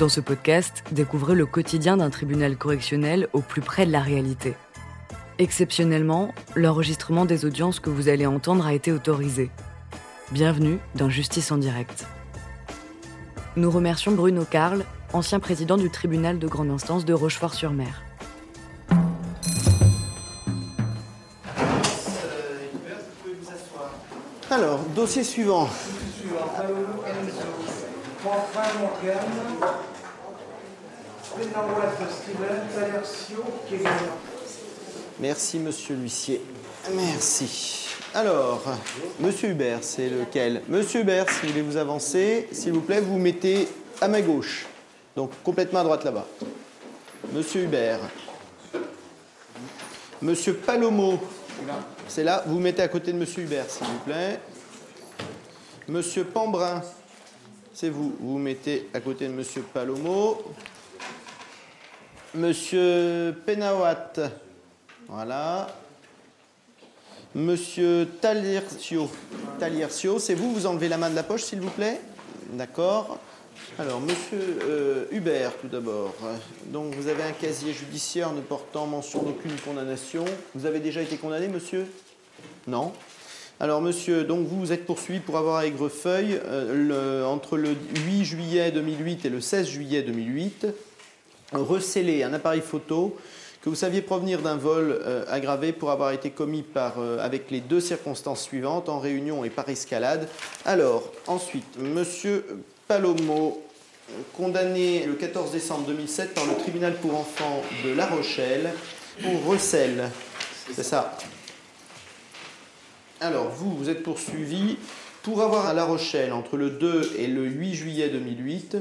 Dans ce podcast, découvrez le quotidien d'un tribunal correctionnel au plus près de la réalité. Exceptionnellement, l'enregistrement des audiences que vous allez entendre a été autorisé. Bienvenue dans Justice en direct. Nous remercions Bruno Carl, ancien président du tribunal de grande instance de Rochefort-sur-Mer. Alors, dossier suivant. Merci, monsieur l'huissier. Merci. Alors, monsieur Hubert, c'est lequel? Monsieur Hubert, si vous voulez vous avancer, s'il vous plaît, vous mettez à ma gauche. Donc, complètement à droite là-bas. Monsieur Hubert. Monsieur Palomo, c'est là, vous vous mettez à côté de monsieur Hubert, s'il vous plaît. Monsieur Pambrin, c'est vous, vous vous mettez à côté de monsieur Palomo. Monsieur Penawat, voilà. Monsieur Taliercio, Taliercio, c'est vous, vous enlevez la main de la poche, s'il vous plaît? D'accord. Alors, monsieur euh, Hubert, tout d'abord. Donc, vous avez un casier judiciaire ne portant mention d'aucune condamnation. Vous avez déjà été condamné, monsieur? Non alors, monsieur, donc vous êtes poursuivi pour avoir à Aigrefeuille, euh, entre le 8 juillet 2008 et le 16 juillet 2008, recellé un appareil photo que vous saviez provenir d'un vol euh, aggravé pour avoir été commis par, euh, avec les deux circonstances suivantes, en réunion et par escalade. Alors, ensuite, monsieur Palomo, condamné le 14 décembre 2007 par le tribunal pour enfants de La Rochelle pour recel. C'est ça. Alors, vous, vous êtes poursuivi pour avoir à La Rochelle, entre le 2 et le 8 juillet 2008,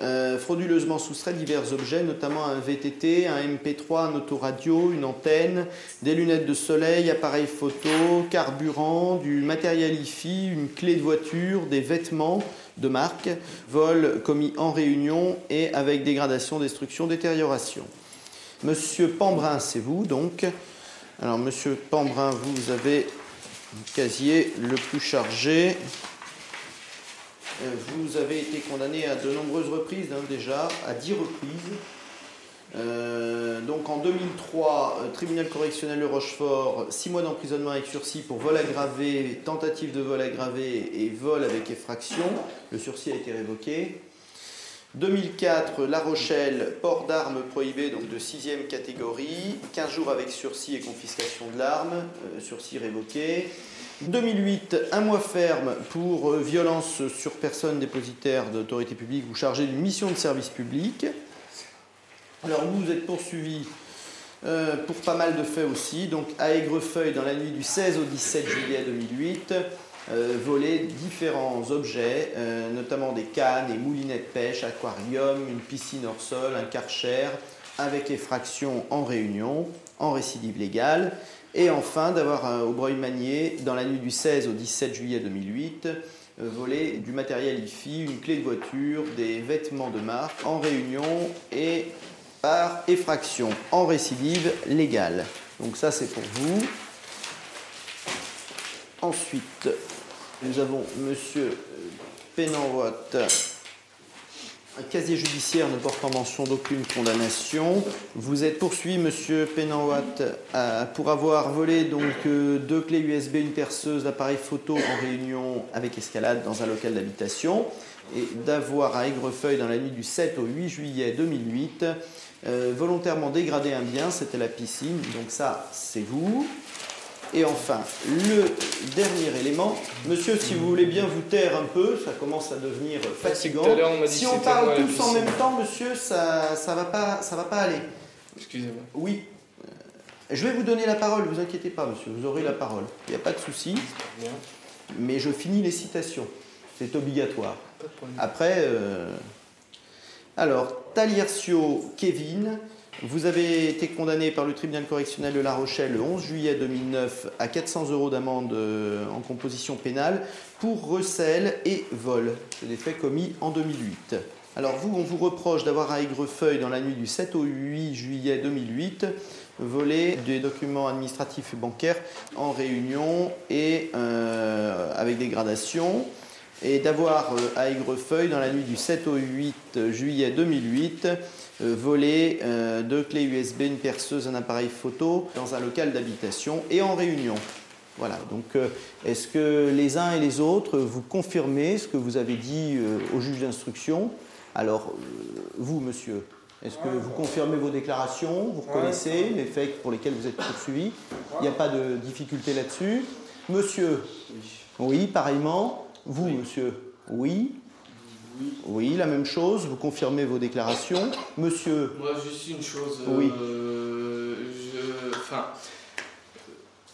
euh, frauduleusement soustrait divers objets, notamment un VTT, un MP3, un autoradio, une antenne, des lunettes de soleil, appareil photo, carburant, du matériel IFI, une clé de voiture, des vêtements de marque, vol commis en réunion et avec dégradation, destruction, détérioration. Monsieur Pambrin, c'est vous donc. Alors, monsieur Pambrin, vous avez un casier le plus chargé. Vous avez été condamné à de nombreuses reprises, hein, déjà, à 10 reprises. Euh, donc en 2003, euh, tribunal correctionnel de Rochefort, 6 mois d'emprisonnement avec sursis pour vol aggravé, tentative de vol aggravé et vol avec effraction. Le sursis a été révoqué. 2004, La Rochelle, port d'armes prohibé, donc de 6e catégorie, 15 jours avec sursis et confiscation de l'arme, euh, sursis révoqué. 2008, un mois ferme pour euh, violence sur personne dépositaire d'autorité publique ou chargée d'une mission de service public. Alors vous, êtes poursuivi euh, pour pas mal de faits aussi. Donc à Aigrefeuille, dans la nuit du 16 au 17 juillet 2008, euh, volé différents objets, notamment des cannes et moulinets de pêche, aquarium, une piscine hors sol, un karcher, avec effraction en réunion, en récidive légale. Et enfin, d'avoir euh, au Breuil-Magnier, dans la nuit du 16 au 17 juillet 2008, euh, volé du matériel IFI, une clé de voiture, des vêtements de marque en réunion et par effraction en récidive légale. Donc ça c'est pour vous. Ensuite, nous avons Monsieur Penenwot, un casier judiciaire ne portant mention d'aucune condamnation. Vous êtes poursuivi, Monsieur Penenwat, euh, pour avoir volé donc euh, deux clés USB, une perceuse, l'appareil photo en réunion avec escalade dans un local d'habitation et d'avoir à Aigrefeuille dans la nuit du 7 au 8 juillet 2008 euh, volontairement dégradé un bien, c'était la piscine. Donc ça, c'est vous. Et enfin, le dernier élément, monsieur, si vous voulez bien vous taire un peu, ça commence à devenir fatigant. On Si on parle tous en même temps, monsieur, ça ça va pas ça va pas aller. Excusez-moi. Oui. Euh, Je vais vous donner la parole, vous inquiétez pas, monsieur, vous aurez la parole. Il n'y a pas de souci, mais je finis les citations. C'est obligatoire. Après, euh, alors, Taliercio Kevin, vous avez été condamné par le tribunal correctionnel de La Rochelle le 11 juillet 2009 à 400 euros d'amende euh, en composition pénale pour recel et vol. C'est des faits commis en 2008. Alors vous, on vous reproche d'avoir à Aigrefeuille dans la nuit du 7 au 8 juillet 2008 volé des documents administratifs et bancaires en réunion et euh, avec dégradation et d'avoir à Aigrefeuille, dans la nuit du 7 au 8 juillet 2008, volé deux clés USB, une perceuse, un appareil photo dans un local d'habitation et en réunion. Voilà, donc est-ce que les uns et les autres, vous confirmez ce que vous avez dit au juge d'instruction? Alors, vous, monsieur, est-ce que vous confirmez vos déclarations? Vous reconnaissez les faits pour lesquels vous êtes poursuivi? Il n'y a pas de difficulté là-dessus? Monsieur? Oui, pareillement. Vous, monsieur Oui oui. la même chose. Vous confirmez vos déclarations. Monsieur Moi, juste une chose. Oui. Euh, je... Enfin.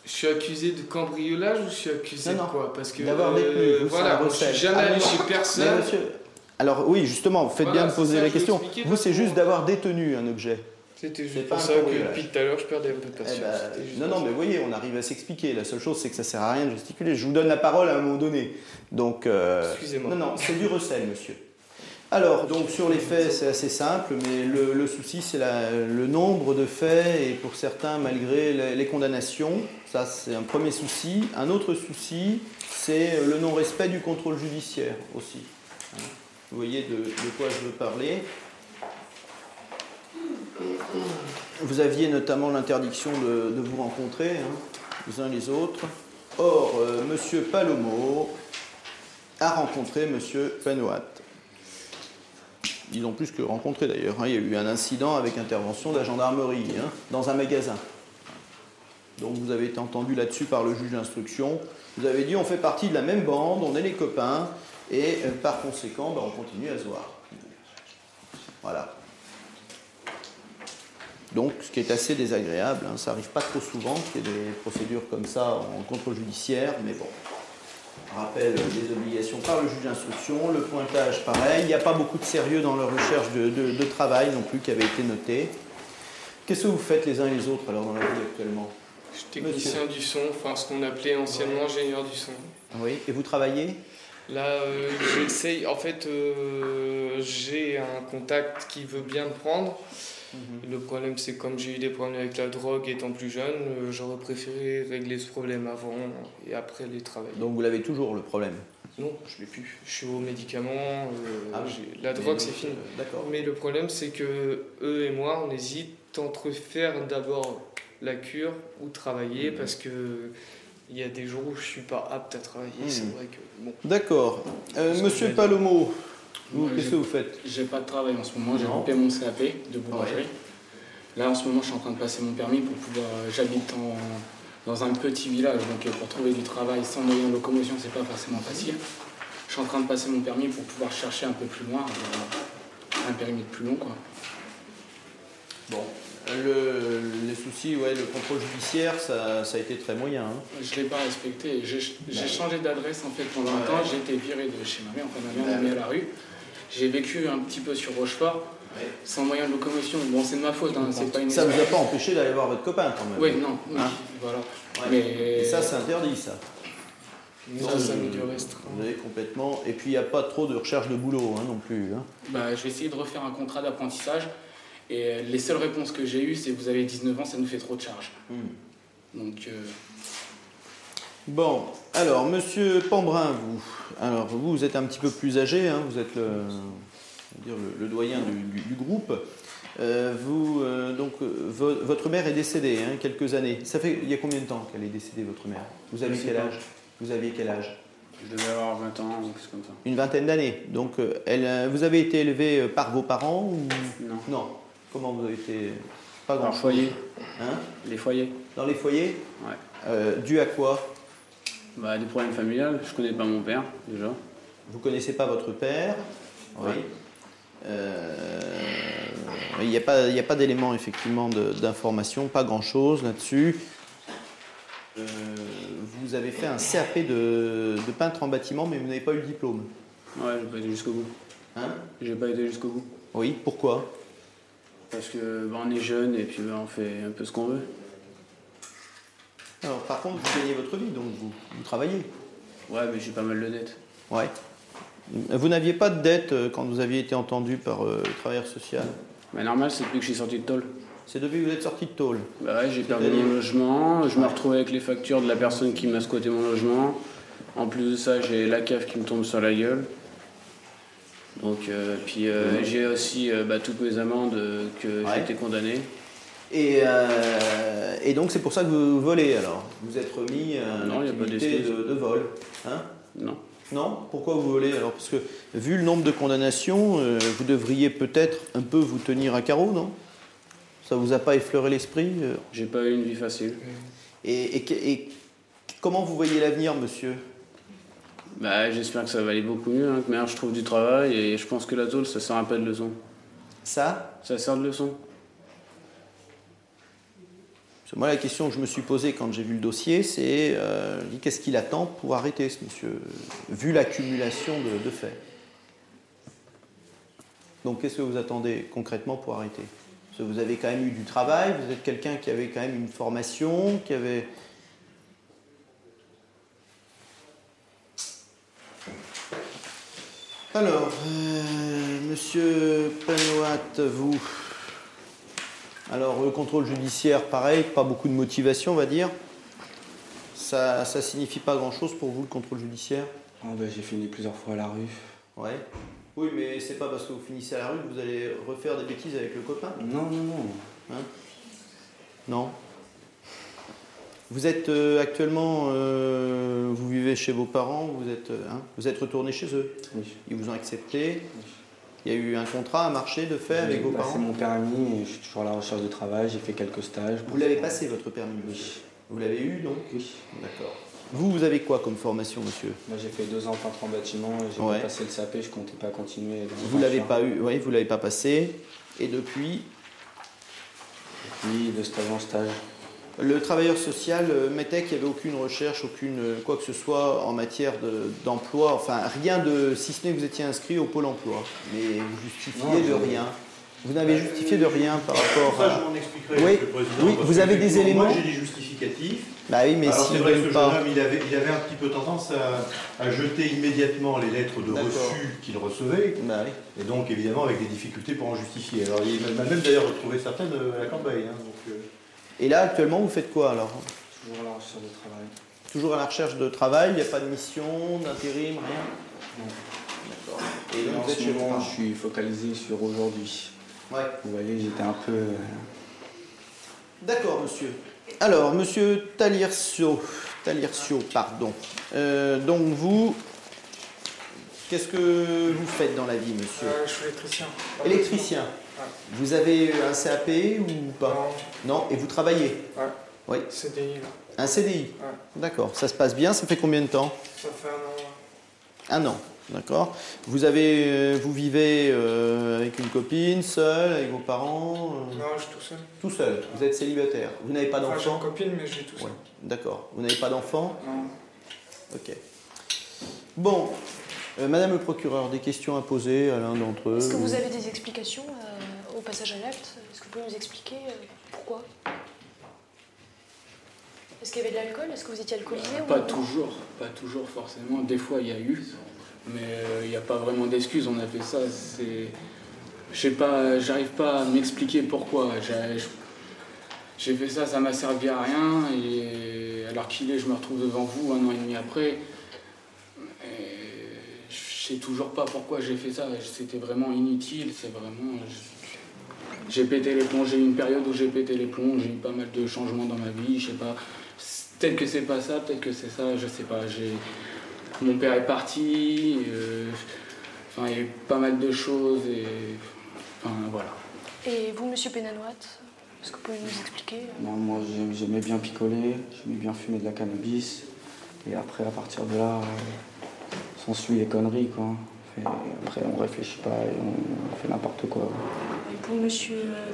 Je suis accusé de cambriolage ou je suis accusé de quoi? Parce que d'avoir détenu. Euh, voilà, je suis jamais allé chez personne. Alors oui, justement, vous faites bien de poser la question. Vous, c'est juste d'avoir détenu un objet. C'était juste pour ça que depuis tout à l'heure, je perdais un peu de eh patience. Ben, non, non, mais vous voyez, on arrive à s'expliquer. La seule chose, c'est que ça sert à rien de gesticuler. Je vous donne la parole à un moment donné. Donc, euh, Excusez-moi. Non, non, c'est du recel, monsieur. Alors, donc sur les faits, c'est assez simple, mais le, souci, c'est le nombre de faits, et pour certains, malgré les, les condamnations. Ça, c'est un premier souci. Un autre souci, c'est le non-respect du contrôle judiciaire aussi. Vous voyez de, quoi je veux parler. Vous aviez notamment l'interdiction de, vous rencontrer, hein, les uns les autres. Or, euh, M. Palomo a rencontré M. Penouat. Ils ont plus que rencontré d'ailleurs. Hein. Il y a eu un incident avec intervention de la gendarmerie hein, dans un magasin. Donc vous avez été entendu là-dessus par le juge d'instruction. Vous avez dit on fait partie de la même bande, on est les copains, et euh, par conséquent, ben, on continue à se voir. Voilà. Donc, ce qui est assez désagréable, hein, ça n'arrive pas trop souvent qu'il y ait des procédures comme ça en contrôle judiciaire, mais bon. Rappel des obligations par le juge d'instruction, le pointage pareil, il n'y a pas beaucoup de sérieux dans leur recherche de, travail non plus qui avait été noté. Qu'est-ce que vous faites les uns et les autres alors dans la vie actuellement? Je suis technicien du son, enfin ce qu'on appelait anciennement ingénieur du son. Oui, et vous travaillez? Là, euh, j'essaye. En fait, euh, j'ai un contact qui veut bien me prendre. Mhm. Le problème, c'est comme j'ai eu des problèmes avec la drogue étant plus jeune, euh, j'aurais préféré régler ce problème avant et après les travailler. Donc vous l'avez toujours le problème? Non, je l'ai plus. Je suis aux médicaments. Ah la drogue, c'est fini. D'accord. Mais le problème, c'est que eux et moi, on hésite entre faire d'abord la cure ou travailler mhm. parce que il y a des jours où je suis pas apte à travailler, c'est hmm. vrai que bon. D'accord. Euh, monsieur Palomo, qu'est-ce que vous faites J'ai pas de travail en ce moment, j'ai rempli mon CAP de boulangerie. Là en ce moment je suis en train de passer mon permis pour pouvoir. Euh, j'habite dans un petit village, donc euh, pour trouver du travail sans moyen de locomotion c'est pas forcément facile. Je suis en train de passer mon permis pour pouvoir chercher un peu plus loin, un permis de plus long quoi. Bon, le, les soucis, ouais, le contrôle judiciaire, ça, ça a été très moyen. Hein. Je ne l'ai pas respecté. J'ai bah changé d'adresse en fait pendant un temps. J'ai été viré de chez ma mère. Enfin, ma mère m'a mis à la rue. J'ai vécu un petit peu sur Rochefort. Sans moyen de locomotion. Bon, c'est de ma faute, hein, c'est pas une Ça ne vous a pas empêché d'aller voir votre copain quand même Oui, non, hein voilà. Mais... Et ça, c'est interdit, ça. Ça, ça milieu restreint. Oui, complètement. Et puis, il n'y a pas trop de recherche de boulot hein, non plus. Bah, je vais essayer de refaire un contrat d'apprentissage. Et les seules réponses que j'ai eues, c'est vous avez 19 ans, ça nous fait trop de charges. Hmm. Donc. Euh, bon, alors, monsieur Pambrin, vous, alors vous, vous êtes un petit peu plus âgé, hein, vous êtes le, dire le, doyen du, groupe. Euh, vous, euh, donc, votre mère est décédée, hein, quelques années. Ça fait, il y a combien de temps qu'elle est décédée, votre mère? Vous avez quel âge? Vous aviez quel âge? Je devais avoir 20 ans, ou quelque comme ça. Une vingtaine d'années. Donc, elle, vous avez été élevé par vos parents ou... Non. Non. Comment vous avez été Pas grand foyer. Hein les foyers. Dans les foyers Ouais. Euh, dû à quoi bah, Des problèmes familiales. Je connais pas mon père, déjà. Vous connaissez pas votre père Oui. Euh, il n'y a pas, a pas d'éléments effectivement d'information, pas grand-chose là-dessus. Euh, vous avez fait un CAP de, de, peintre en bâtiment, mais vous n'avez pas eu le diplôme. Ouais, j'ai pas été jusqu'au bout. Hein J'ai pas été jusqu'au bout. Oui, pourquoi? Parce que bah, on est jeune et puis bah, on fait un peu ce qu'on veut. Alors par contre, vous gagnez votre vie, donc vous, travaillez. Ouais, mais j'ai pas mal de dettes. Ouais. Vous n'aviez pas de dettes euh, quand vous aviez été entendu par euh, le travailleur social? Bah, Normal, c'est depuis que je suis sorti de tôle. C'est depuis que vous êtes sorti de tôle Bah ouais, j'ai perdu mon logement, je me retrouve avec les factures de la personne qui m'a squatté mon logement. En plus de ça, j'ai la cave qui me tombe sur la gueule. Donc, euh, puis euh, j'ai aussi euh, bah, toutes mes amendes que j'ai été condamné. Et, et donc c'est pour ça que vous volez alors. Vous êtes remis à non, une activité de, de, vol hein? Non. Non? Pourquoi vous volez alors? Parce que vu le nombre de condamnations, vous devriez peut-être un peu vous tenir à carreau, non? Ça vous a pas effleuré l'esprit J'ai pas eu une vie facile. Et, et, et comment vous voyez l'avenir, monsieur? Bah, J'espère que ça va aller beaucoup mieux, hein, que maintenant je trouve du travail et je pense que la tôle, ça sert un peu de leçon. Ça Ça sert de leçon. Moi, la question que je me suis posée quand j'ai vu le dossier, c'est euh, qu'est-ce qu'il attend pour arrêter ce monsieur, vu l'accumulation de, faits? Donc, qu'est-ce que vous attendez concrètement pour arrêter? Parce que vous avez quand même eu du travail, vous êtes quelqu'un qui avait quand même une formation, qui avait Alors, euh, monsieur Penouat, vous. Alors, le contrôle judiciaire, pareil, pas beaucoup de motivation, on va dire. Ça, ça signifie pas grand-chose pour vous, le contrôle judiciaire? Ah ben, J'ai fini plusieurs fois à la rue. Ouais. Oui, mais c'est pas parce que vous finissez à la rue que vous allez refaire des bêtises avec le copain? Non, non, non. Hein? Non? Vous êtes euh, actuellement, euh, vous vivez chez vos parents, vous êtes, euh, hein, vous êtes retourné chez eux. Oui. Ils vous ont accepté. Il y a eu un contrat à marcher de fait avec vos parents. C'est mon permis et je suis toujours à la recherche de travail. J'ai fait quelques stages. Vous l'avez passé votre permis Oui. Vous l'avez eu donc Oui. D'accord. Vous, vous avez quoi comme formation, monsieur Moi, j'ai fait deux ans peintre en bâtiment. J'ai pas passé le CAP. Je comptais pas continuer. vous l'avez pas eu Oui, vous l'avez pas passé. Et depuis Depuis de stage en stage. Le travailleur social euh, mettait qu'il n'y avait aucune recherche, aucune euh, quoi que ce soit en matière d'emploi, enfin rien de, si ce n'est que vous étiez inscrit au pôle emploi. Mais vous justifiez de rien. Vous n'avez justifié de rien par rapport à. Ça, je m'en expliquerai, oui, le Président. Oui, vous avez des éléments. Moi, j'ai des justificatifs. Bah oui, mais si vrai que ce pas... jeune homme, il avait, il avait un petit peu tendance à, à jeter immédiatement les lettres de reçu qu'il recevait. Bah oui. Et donc, évidemment, avec des difficultés pour en justifier. Alors, il m'a même d'ailleurs retrouvé certaines à la campagne. Hein, euh, et là, actuellement, vous faites quoi alors? Toujours à la recherche de travail. Toujours à la recherche de travail, il n'y a pas de mission, d'intérim, rien? Non. D'accord. Et donc, en ce moment, je suis focalisé sur aujourd'hui. Ouais. Vous voyez, j'étais un peu. Euh, D'accord, monsieur. Alors, monsieur Talircio, Talircio pardon. Euh, donc, vous, qu'est-ce que vous faites dans la vie, monsieur? Euh, Je suis électricien. Électricien vous avez un CAP ou pas Non. Et vous travaillez Ouais. Oui. CDI. Là. Un CDI Ouais. D'accord. Ça se passe bien Ça fait combien de temps Ça fait un an. Un an, d'accord. Vous avez, euh, vous vivez euh, avec une copine, seul, avec vos parents euh? Non, je suis tout seul. Tout seul. Vous êtes célibataire. Vous n'avez pas d'enfant J'ai une copine, mais je suis tout seul. D'accord. Vous n'avez pas d'enfant Non. Ok. Bon, Madame le procureur, des questions à poser à l'un d'entre eux Est-ce que vous avez des explications au passage à l'acte. Est-ce que vous pouvez nous expliquer euh, pourquoi? Est-ce qu'il y avait de l'alcool? Est-ce que vous étiez alcoolisé Pas toujours, pas toujours forcément. Des fois il y a eu, mais euh, il n'y a pas vraiment d'excuses. On a fait ça, c'est. Je sais pas, j'arrive pas à m'expliquer pourquoi. J'ai fait ça, ça m'a servi à rien, et alors qu'il est, je me retrouve devant vous un an et demi après. Et je sais toujours pas pourquoi j'ai fait ça. C'était vraiment inutile, c'est vraiment j'ai pété les plombs, j'ai eu une période où j'ai pété les plombs, j'ai eu pas mal de changements dans ma vie, je sais pas. Peut-être que c'est pas ça, peut-être que c'est ça, je sais pas. J'ai... Mon père est parti, euh, enfin, il y a eu pas mal de choses et. Enfin, voilà. Et vous, monsieur Pénanoat, est-ce que vous pouvez nous expliquer? Non, Moi, j'aimais bien picoler, j'aimais bien fumer de la cannabis. Et après, à partir de là, euh, suit les conneries, quoi. Après, on réfléchit pas et on fait n'importe quoi. Pour M.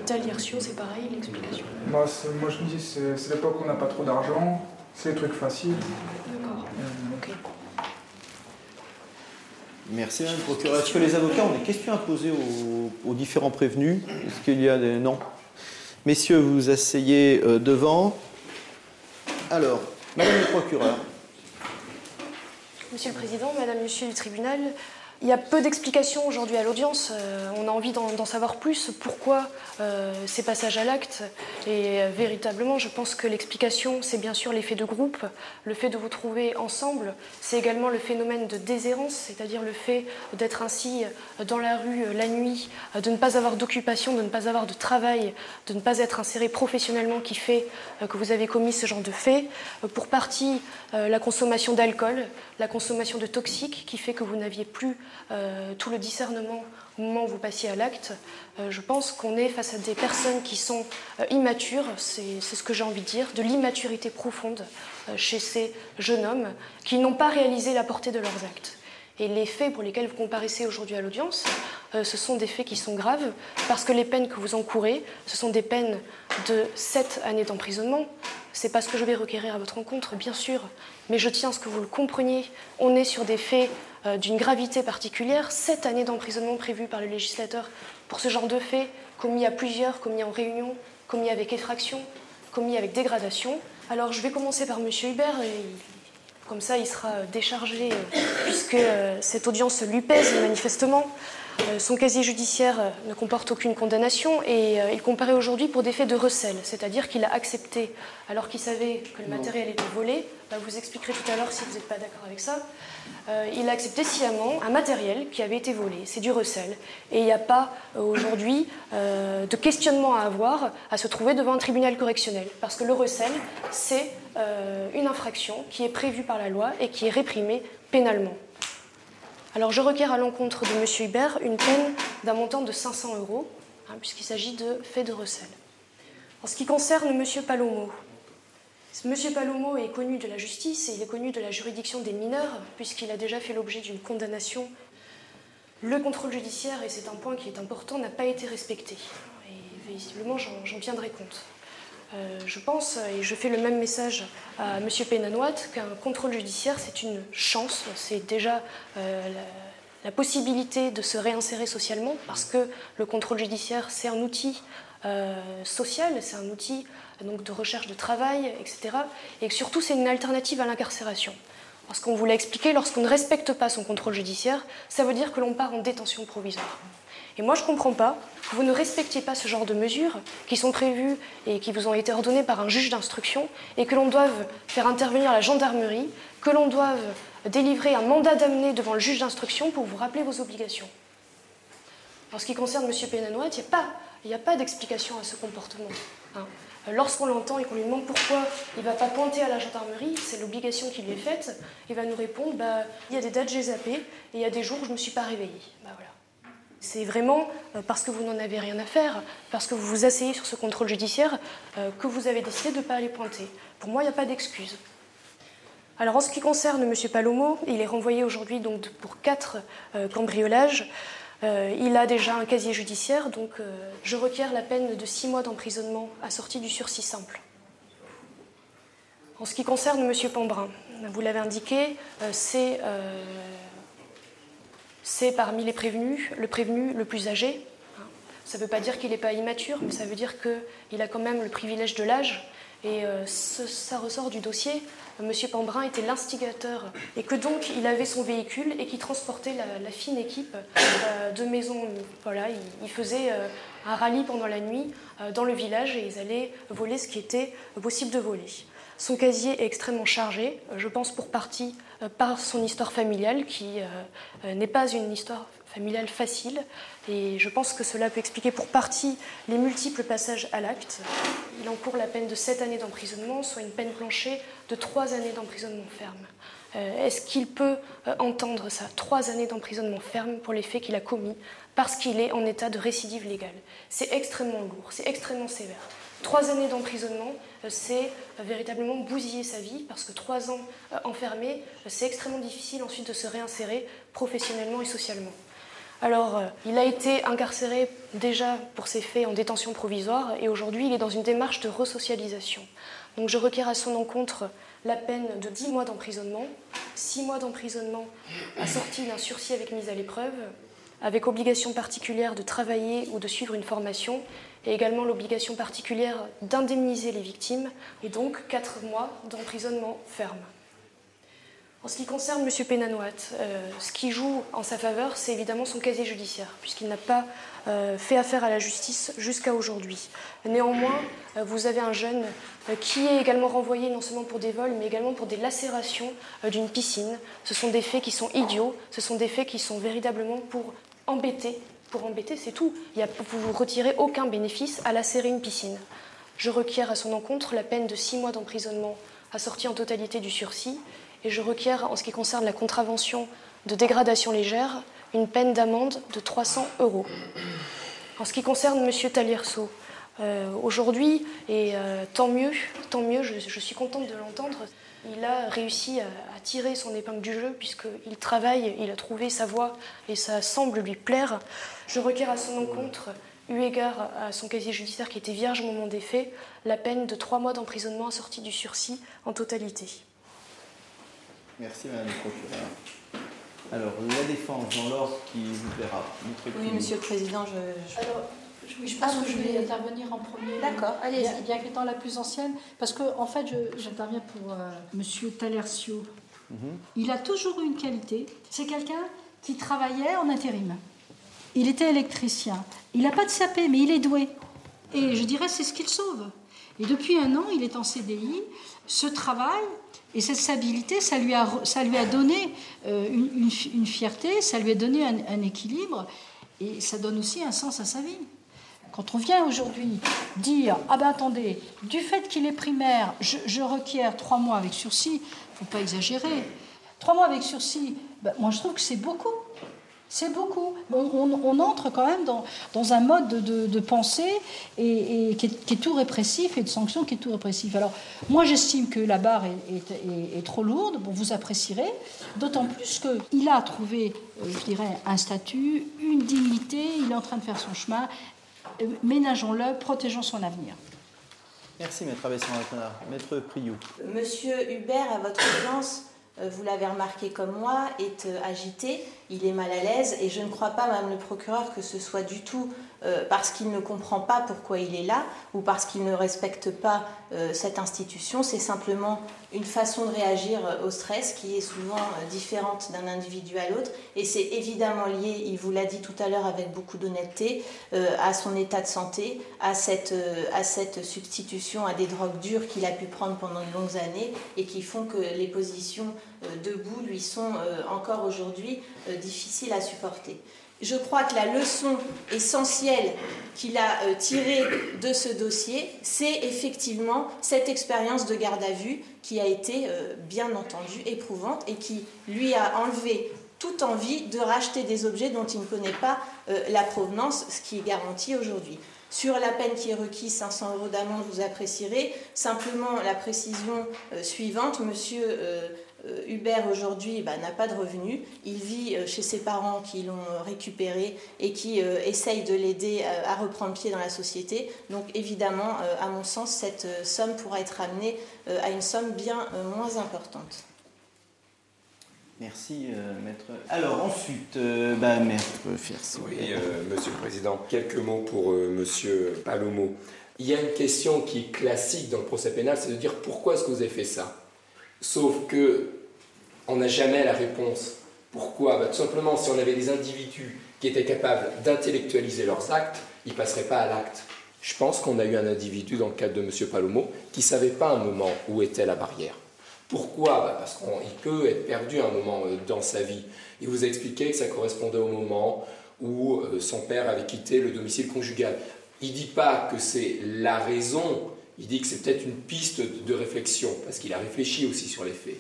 Taliercio, c'est pareil, l'explication moi, moi, je me dis, c'est l'époque où on n'a pas trop d'argent, c'est des trucs faciles. D'accord. Euh, ok. Merci, Madame le procureur. Est-ce que les avocats ont des questions à poser aux, différents prévenus Est-ce qu'il y a des. Non Messieurs, vous vous asseyez euh, devant. Alors, Madame le procureur. Monsieur le Président, Madame, Monsieur le tribunal, Il y a peu d'explications aujourd'hui à l'audience. Euh, on a envie d'en savoir plus. Pourquoi euh, ces passages à l'acte? Et euh, véritablement, je pense que l'explication, c'est bien sûr l'effet de groupe, le fait de vous trouver ensemble. C'est également le phénomène de déshérence, c'est-à-dire le fait d'être ainsi dans la rue la nuit, de ne pas avoir d'occupation, de ne pas avoir de travail, de ne pas être inséré professionnellement qui fait que vous avez commis ce genre de fait. Pour partie, la consommation d'alcool, la consommation de toxiques qui fait que vous n'aviez plus euh, tout le discernement au moment où vous passiez à l'acte. Euh, je pense qu'on est face à des personnes qui sont euh, immatures, c'est ce que j'ai envie de dire, de l'immaturité profonde chez ces jeunes hommes qui n'ont pas réalisé la portée de leurs actes. Et les faits pour lesquels vous comparaissez aujourd'hui à l'audience, ce sont des faits qui sont graves parce que les peines que vous encourez, ce sont des peines de 7 années d'emprisonnement. C'est pas ce que je vais requérir à votre rencontre, bien sûr, mais je tiens à ce que vous le compreniez. On est sur des faits d'une gravité particulière, sept années d'emprisonnement prévues par le législateur pour ce genre de faits, commis à plusieurs, commis en réunion, commis avec effraction, commis avec dégradation. Alors je vais commencer par M. Hubert, et comme ça il sera déchargé, euh, puisque euh, cette audience lui pèse manifestement. Euh, son casier judiciaire euh, ne comporte aucune condamnation et euh, il comparait aujourd'hui pour des faits de recel, c'est-à-dire qu'il a accepté, alors qu'il savait que le matériel était volé, vous expliquerez tout à l'heure si vous n'êtes pas d'accord avec ça, il a accepté sciemment un matériel qui avait été volé, c'est du recel. Et il n'y a pas aujourd'hui de questionnement à avoir à se trouver devant un tribunal correctionnel, parce que le recel, c'est une infraction qui est prévue par la loi et qui est réprimée pénalement. Alors je requiers à l'encontre de M. Hubert une peine d'un montant de 500 euros, hein, puisqu'il s'agit de faits de recel. En ce qui concerne M. Palomo, M. Palomo est connu de la justice et il est connu de la juridiction des mineurs, puisqu'il a déjà fait l'objet d'une condamnation. Le contrôle judiciaire, et c'est un point qui est important, n'a pas été respecté. Et visiblement, j'en tiendrai compte. Euh, je pense, et je fais le même message à M. Pénanoat, qu'un contrôle judiciaire, c'est une chance, c'est déjà euh, la, possibilité de se réinsérer socialement, parce que le contrôle judiciaire, c'est un outil euh, social, c'est un outil donc, de recherche de travail, etc. Et surtout, c'est une alternative à l'incarcération. Parce qu'on vous l'a expliqué, lorsqu'on ne respecte pas son contrôle judiciaire, ça veut dire que l'on part en détention provisoire. Et moi, je ne comprends pas que vous ne respectiez pas ce genre de mesures qui sont prévues et qui vous ont été ordonnées par un juge d'instruction et que l'on doive faire intervenir la gendarmerie, que l'on doive délivrer un mandat d'amener devant le juge d'instruction pour vous rappeler vos obligations. En ce qui concerne M. Pénanoët, il n'y a pas, d'explication à ce comportement. Hein. Lorsqu'on l'entend et qu'on lui demande pourquoi il ne va pas pointer à la gendarmerie, c'est l'obligation qui lui est faite, il va nous répondre bah, il y a des dates j'ai zappé et il y a des jours où je ne me suis pas réveillé. Bah, voilà. C'est vraiment euh, parce que vous n'en avez rien à faire, parce que vous vous asseyez sur ce contrôle judiciaire, euh, que vous avez décidé de ne pas aller pointer. Pour moi, il n'y a pas d'excuse. Alors en ce qui concerne M. Palomo, il est renvoyé aujourd'hui donc pour quatre euh, cambriolages. Il a déjà un casier judiciaire, donc je requiers la peine de six mois d'emprisonnement assortie du sursis simple. En ce qui concerne M. Pambrin, vous l'avez indiqué, c'est c'est parmi les prévenus le prévenu le plus âgé. Ça ne veut pas dire qu'il n'est pas immature, mais ça veut dire qu'il a quand même le privilège de l'âge. Et euh, ça ressort du dossier. Monsieur Pambrin était l'instigateur et que donc il avait son véhicule et qui transportait la, fine équipe euh, de maison. Voilà, il, faisait euh, un rallye pendant la nuit dans le village et ils allaient voler ce qui était possible de voler. Son casier est extrêmement chargé, je pense pour partie euh, par son histoire familiale, qui euh, euh, n'est pas une histoire familiale facile. Et je pense que cela peut expliquer pour partie les multiples passages à l'acte. Il encourt la peine de 7 années d'emprisonnement, soit une peine planchée de 3 années d'emprisonnement ferme. Est-ce qu'il peut entendre ça 3 années d'emprisonnement ferme pour les faits qu'il a commis parce qu'il est en état de récidive légale? C'est extrêmement lourd, c'est extrêmement sévère. Trois années d'emprisonnement, euh, c'est euh, véritablement bousiller sa vie, parce que trois ans euh, enfermé, c'est extrêmement difficile ensuite de se réinsérer professionnellement et socialement. Alors, il a été incarcéré déjà pour ses faits en détention provisoire et aujourd'hui, il est dans une démarche de resocialisation. Donc, je requiers à son encontre la peine de 10 mois d'emprisonnement, 6 mois d'emprisonnement assorti d'un sursis avec mise à l'épreuve, avec obligation particulière de travailler ou de suivre une formation, et également l'obligation particulière d'indemniser les victimes, et donc 4 mois d'emprisonnement ferme. En ce qui concerne M. Pénanoat, euh, ce qui joue en sa faveur, c'est évidemment son casier judiciaire, puisqu'il n'a pas euh, fait affaire à la justice jusqu'à aujourd'hui. Néanmoins, euh, vous avez un jeune qui est également renvoyé non seulement pour des vols, mais également pour des lacérations d'une piscine. Ce sont des faits qui sont idiots, ce sont des faits qui sont véritablement pour embêter. Pour embêter, c'est tout. Il vous ne retirez aucun bénéfice à lacérer une piscine. Je requiers à son encontre la peine de six mois d'emprisonnement assortie en totalité du sursis et je requiers, en ce qui concerne la contravention de dégradation légère, une peine d'amende de 300 euros. En ce qui concerne M. Talierceau, aujourd'hui, et euh, tant mieux, tant mieux, je, suis contente de l'entendre, il a réussi à, tirer son épingle du jeu puisqu'il travaille, il a trouvé sa voie et ça semble lui plaire. Je requiers à son encontre, eu égard à son casier judiciaire qui était vierge au moment des faits, la peine de trois mois d'emprisonnement assortie du sursis en totalité. Merci Madame le procureur. Alors, la défense, dans l'ordre qui vous plaira. Oui, Monsieur le Président, je... Alors, je pense que je vais intervenir en premier. D'accord, allez Bien, bien qu'étant la plus ancienne, parce que en fait, j'interviens pour euh, Monsieur Talercio. Mhm. Il a toujours eu une qualité. C'est quelqu'un qui travaillait en intérim. Il était électricien. Il n'a pas de sapé, mais il est doué. Et je dirais, c'est ce qu'il sauve. Et depuis un an, il est en CDI. Ce travail, et cette stabilité, ça lui a, ça lui a donné euh, une, fierté, ça lui a donné un, équilibre, et ça donne aussi un sens à sa vie. Quand on vient aujourd'hui dire Ah ben attendez, du fait qu'il est primaire, je, requiers trois mois avec sursis, il ne faut pas exagérer. Trois mois avec sursis, ben, moi je trouve que c'est beaucoup. C'est beaucoup. On, entre quand même dans, un mode de, pensée et, qui, est, tout répressif et de sanction qui est tout répressif. Alors, moi, j'estime que la barre est, trop lourde. Bon, vous apprécierez. D'autant plus qu'il a trouvé, euh, je dirais, un statut, une dignité. Il est en train de faire son chemin. Euh, ménageons-le, protégeons son avenir. Merci, Maître Abesson Maître Priou. Monsieur Hubert, à votre audience, vous l'avez remarqué comme moi, est agité il est mal à l'aise et je ne crois pas, Madame le procureur, que ce soit du tout euh, parce qu'il ne comprend pas pourquoi il est là ou parce qu'il ne respecte pas euh, cette institution. C'est simplement une façon de réagir euh, au stress qui est souvent différente d'un individu à l'autre et c'est évidemment lié, il vous l'a dit tout à l'heure avec beaucoup d'honnêteté, à son état de santé, à cette, à cette substitution à des drogues dures qu'il a pu prendre pendant de longues années et qui font que les positions debout lui sont encore aujourd'hui difficiles à supporter je crois que la leçon essentielle qu'il a euh, tirée de ce dossier, c'est effectivement cette expérience de garde à vue qui a été euh, bien entendu éprouvante et qui lui a enlevé toute envie de racheter des objets dont il ne connaît pas euh, la provenance, ce qui est garanti aujourd'hui. Sur la peine qui est requise, 500 euros d'amende, vous apprécierez. Simplement la précision suivante, monsieur Hubert aujourd'hui bah, n'a pas de revenus. Il vit euh, chez ses parents qui l'ont euh, récupéré et qui essayent de l'aider à reprendre pied dans la société. Donc évidemment, à mon sens, cette somme pourra être amenée à une somme bien moins importante. Merci, maître. Alors ensuite, bah, maître Fierce. Oui, monsieur le président, quelques mots pour monsieur Palomo. Il y a une question qui est classique dans le procès pénal, c'est de dire pourquoi est-ce que vous avez fait ça? Sauf que on n'a jamais la réponse. Pourquoi? Bah, Tout simplement, si on avait des individus qui étaient capables d'intellectualiser leurs actes, ils ne passeraient pas à l'acte. Je pense qu'on a eu un individu dans le cadre de M. Palomo qui ne savait pas un moment où était la barrière. Pourquoi? Bah, Parce qu'il peut être perdu un moment euh, dans sa vie. Il vous a expliqué que ça correspondait au moment où euh, son père avait quitté le domicile conjugal. Il ne dit pas que c'est la raison il dit que c'est peut-être une piste de réflexion, parce qu'il a réfléchi aussi sur les faits.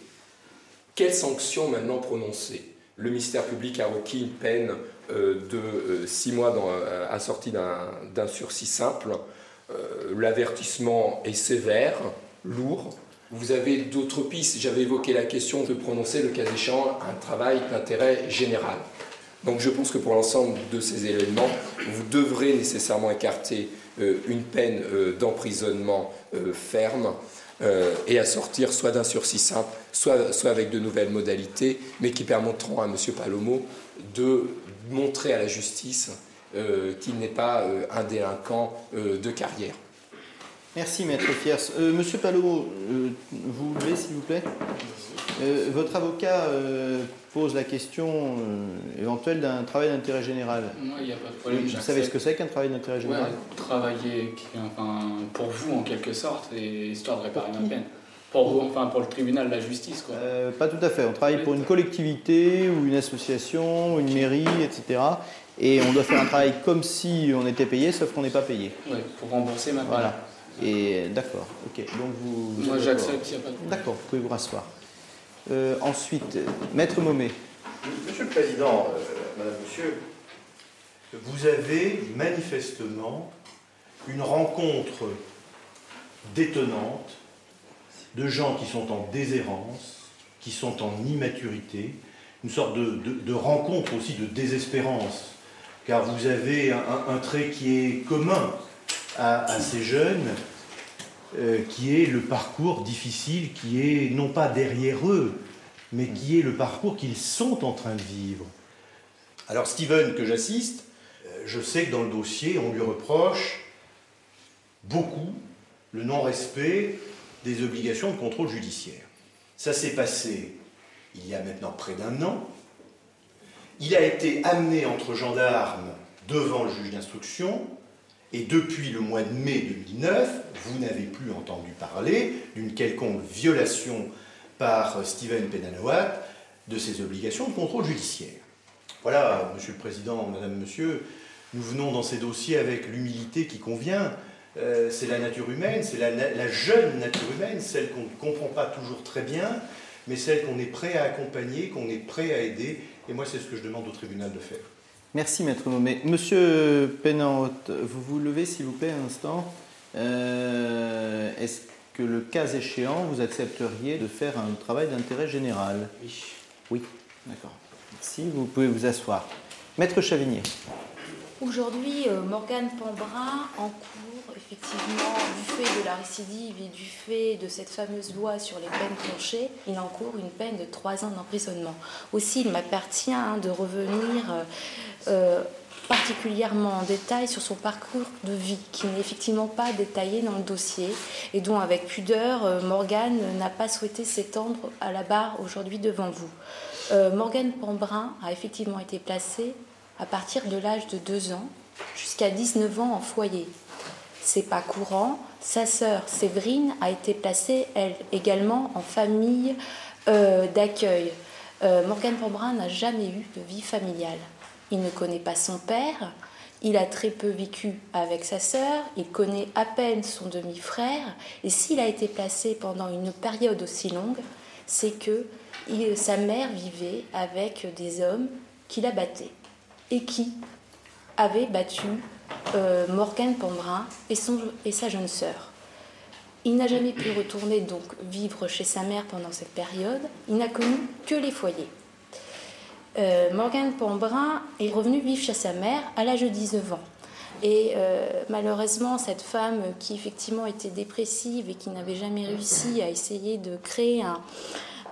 Quelles sanctions maintenant prononcer? Le ministère public a requis une peine euh, de 6 euh, mois dans, euh, assortie d'un sursis simple. L'avertissement est sévère, lourd. Vous avez d'autres pistes? J'avais évoqué la question de prononcer, le cas échéant, un travail d'intérêt général. Donc je pense que pour l'ensemble de ces éléments, vous devrez nécessairement écarter euh, une peine euh, d'emprisonnement euh, ferme et assortir soit d'un sursis simple, soit, soit avec de nouvelles modalités, mais qui permettront à M. Palomo de montrer à la justice qu'il n'est pas un délinquant de carrière. Merci, maître Fiers. Euh, monsieur Palot, euh, vous levez, s'il vous plaît. Euh, votre avocat pose la question éventuelle d'un travail d'intérêt général. Moi, il n'y a pas de problème. Vous savez ce que c'est qu'un travail d'intérêt général ouais, Travailler enfin, pour vous, en quelque sorte, et histoire de réparer ma peine. Pour, vous, enfin, pour le tribunal, la justice, quoi. pas tout à fait. On travaille pour une collectivité ou une association, ou une mairie, etc. Et on doit faire un travail comme si on était payé, sauf qu'on n'est pas payé. Oui, pour rembourser ma peine. Voilà. Et d'accord, ok. Donc vous. Moi j'accepte, il n'y a pas de D'accord, vous pouvez vous rasseoir. Euh, ensuite, Maître Momé. Monsieur le Président, euh, Madame, Monsieur, vous avez manifestement une rencontre détonnante de gens qui sont en déshérence, qui sont en immaturité, une sorte de, rencontre aussi de désespérance, car vous avez un trait qui est commun à, ces jeunes, euh, qui est le parcours difficile, qui est non pas derrière eux, mais qui est le parcours qu'ils sont en train de vivre. Alors Steven, que j'assiste, euh, je sais que dans le dossier, on lui reproche beaucoup le non-respect des obligations de contrôle judiciaire. Ça s'est passé il y a maintenant près d'un an. Il a été amené entre gendarmes devant le juge d'instruction. Et depuis le mois de mai 2009, vous n'avez plus entendu parler d'une quelconque violation par Steven Penanoat de ses obligations de contrôle judiciaire. Voilà, Monsieur le Président, Madame, Monsieur, nous venons dans ces dossiers avec l'humilité qui convient. Euh, c'est la nature humaine, c'est la, jeune nature humaine, celle qu'on ne comprend pas toujours très bien, mais celle qu'on est prêt à accompagner, qu'on est prêt à aider. Et moi, c'est ce que je demande au tribunal de faire. Merci, Maître Momé. Monsieur Penant, vous vous levez, s'il vous plaît, un instant. Euh, est-ce que le cas échéant, vous accepteriez de faire un travail d'intérêt général? Oui. Oui, d'accord. Merci, vous pouvez vous asseoir. Maître Chavigné. Aujourd'hui, euh, Morgane Pambrin encourt effectivement du fait de la récidive et du fait de cette fameuse loi sur les peines planchées, il encourt une peine de trois ans d'emprisonnement. Aussi, il m'appartient hein, de revenir euh, euh, particulièrement en détail sur son parcours de vie, qui n'est effectivement pas détaillé dans le dossier et dont, avec pudeur, Morgane n'a pas souhaité s'étendre à la barre aujourd'hui devant vous. Morgane Pambrin a effectivement été placée à partir de l'âge de 2 ans jusqu'à 19 ans en foyer. C'est pas courant. Sa sœur Séverine a été placée, elle également, en famille euh, d'accueil. Euh, Morgane Pambrin n'a jamais eu de vie familiale. Il ne connaît pas son père, il a très peu vécu avec sa sœur, il connaît à peine son demi-frère, et s'il a été placé pendant une période aussi longue, c'est que sa mère vivait avec des hommes qui la battaient et qui avait battu euh, Morgane Pambrin et, sa jeune sœur. Il n'a jamais pu retourner donc vivre chez sa mère pendant cette période. Il n'a connu que les foyers. Euh, Morgane Pambrin est revenue vivre chez sa mère à l'âge de 19 ans. Et euh, malheureusement, cette femme qui effectivement était dépressive et qui n'avait jamais réussi à essayer de créer un,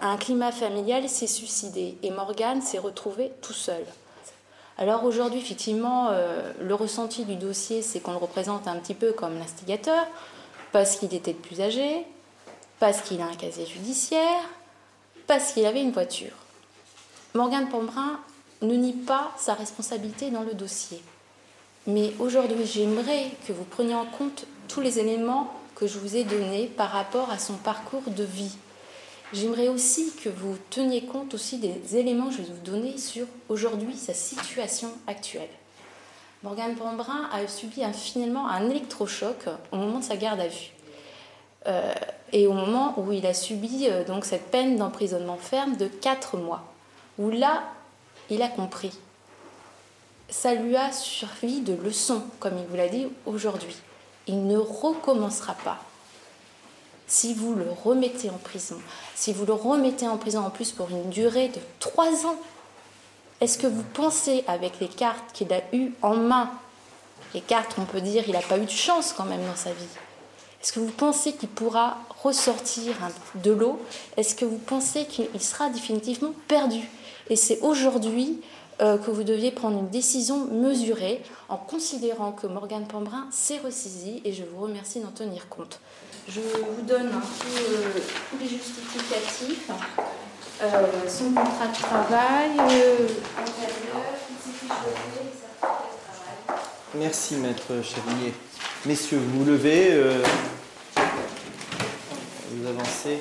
un climat familial s'est suicidée. Et Morgane s'est retrouvée tout seul. Alors aujourd'hui, effectivement, euh, le ressenti du dossier, c'est qu'on le représente un petit peu comme l'instigateur, parce qu'il était plus âgé, parce qu'il a un casier judiciaire, parce qu'il avait une voiture. Morgane Pambrin ne nie pas sa responsabilité dans le dossier. Mais aujourd'hui, j'aimerais que vous preniez en compte tous les éléments que je vous ai donnés par rapport à son parcours de vie. J'aimerais aussi que vous teniez compte aussi des éléments que je vais vous donner sur aujourd'hui sa situation actuelle. Morgane Pambrin a subi un, finalement un électrochoc au moment de sa garde à vue. Euh, et au moment où il a subi euh, donc cette peine d'emprisonnement ferme de 4 mois, où là, il a compris. Ça lui a servi de leçon, comme il vous l'a dit aujourd'hui. Il ne recommencera pas si vous le remettez en prison, si vous le remettez en prison en plus pour une durée de trois ans, est-ce que vous pensez, avec les cartes qu'il a eues en main, les cartes, on peut dire, il n'a pas eu de chance quand même dans sa vie, est-ce que vous pensez qu'il pourra ressortir de l'eau? Est-ce que vous pensez qu'il sera définitivement perdu? Et c'est aujourd'hui euh, que vous deviez prendre une décision mesurée en considérant que Morgane Pambrin s'est ressaisie et je vous remercie d'en tenir compte. Je vous donne un peu euh, tous les justificatifs, euh, son contrat de travail, antérieur, Merci, maître Chavigné. Messieurs, vous vous levez, vous avancez.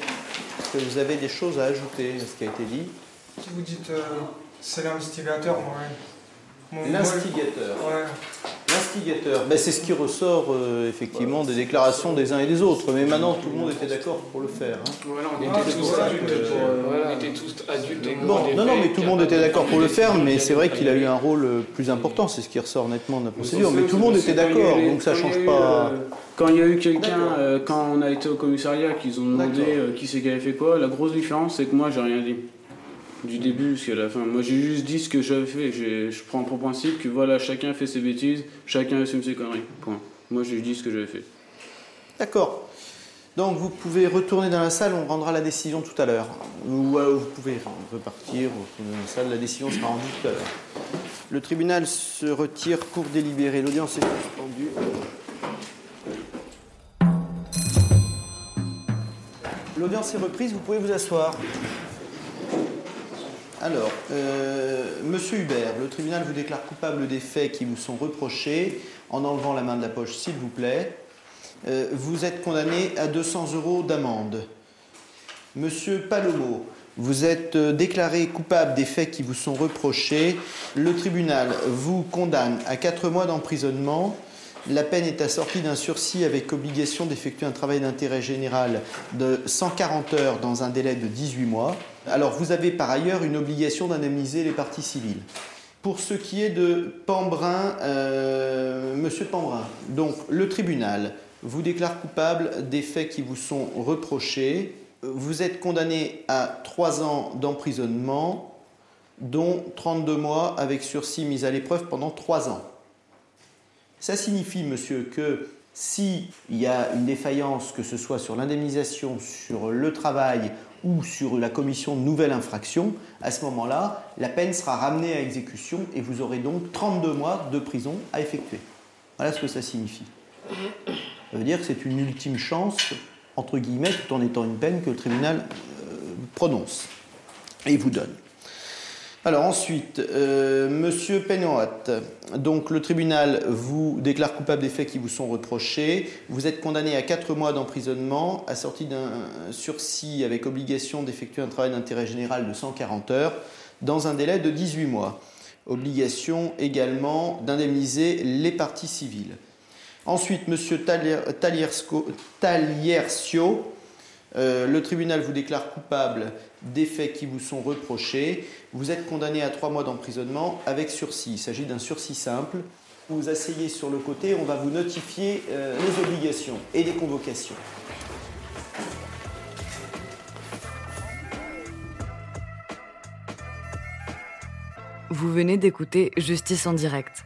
Est-ce que vous avez des choses à ajouter à ce qui a été dit? Vous dites c'est l'instigateur, moi. L'instigateur. L'instigateur, ben, c'est ce qui ressort euh, effectivement des déclarations des uns et des autres. Mais maintenant, tout le monde était d'accord pour le faire. Hein. Voilà, on était tous adultes. on était tous adultes non, non, mais tout le monde était d'accord pour le faire, mais c'est vrai qu'il a eu un rôle euh, plus important. C'est ce qui ressort nettement de la procédure. Mais tout le monde était d'accord, donc ça change pas. Euh, quand il y a eu quelqu'un, quand on a été au commissariat, qu'ils ont demandé qui c'est qui avait fait quoi, la grosse différence, c'est que moi, j'ai rien dit du début jusqu'à la fin. Moi, j'ai juste dit ce que j'avais fait. Je prends pour principe que voilà, chacun fait ses bêtises, chacun assume ses conneries. Moi, j'ai dit ce que j'avais fait. D'accord. Donc, vous pouvez retourner dans la salle, on rendra la décision tout à l'heure. Ou euh, vous pouvez repartir, dans la la décision sera rendue tout à l'heure. Le tribunal se retire pour délibérer. L'audience est suspendue. L'audience est reprise, vous pouvez vous asseoir. Alors, euh, Monsieur Hubert, le tribunal vous déclare coupable des faits qui vous sont reprochés en enlevant la main de la poche, s'il vous plaît. Euh, vous êtes condamné à 200 euros d'amende. Monsieur Palomo, vous êtes euh, déclaré coupable des faits qui vous sont reprochés. Le tribunal vous condamne à 4 mois d'emprisonnement. La peine est assortie d'un sursis avec obligation d'effectuer un travail d'intérêt général de 140 heures dans un délai de 18 mois. Alors vous avez par ailleurs une obligation d'indemniser les parties civiles. Pour ce qui est de Pambrin, euh, Monsieur Pambrin, donc le tribunal vous déclare coupable des faits qui vous sont reprochés. Vous êtes condamné à 3 ans d'emprisonnement, dont 32 mois avec sursis mis à l'épreuve pendant 3 ans. Ça signifie, monsieur, que s'il y a une défaillance, que ce soit sur l'indemnisation, sur le travail ou sur la commission de nouvelles infractions, à ce moment-là, la peine sera ramenée à exécution et vous aurez donc 32 mois de prison à effectuer. Voilà ce que ça signifie. Ça veut dire que c'est une ultime chance, entre guillemets, tout en étant une peine que le tribunal euh, prononce et vous donne. Alors ensuite, euh, Monsieur Penhoat, donc le tribunal vous déclare coupable des faits qui vous sont reprochés. Vous êtes condamné à 4 mois d'emprisonnement, assorti d'un sursis avec obligation d'effectuer un travail d'intérêt général de 140 heures, dans un délai de 18 mois. Obligation également d'indemniser les parties civiles. Ensuite, Monsieur Taliersio, euh, le tribunal vous déclare coupable des faits qui vous sont reprochés. Vous êtes condamné à trois mois d'emprisonnement avec sursis. Il s'agit d'un sursis simple. Vous asseyez sur le côté, on va vous notifier euh, les obligations et les convocations. Vous venez d'écouter Justice en direct.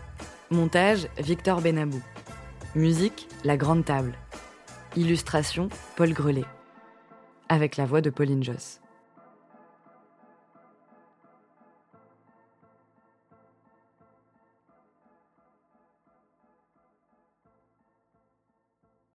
Montage Victor Benabou. Musique La Grande Table. Illustration Paul Grelet. Avec la voix de Pauline Joss.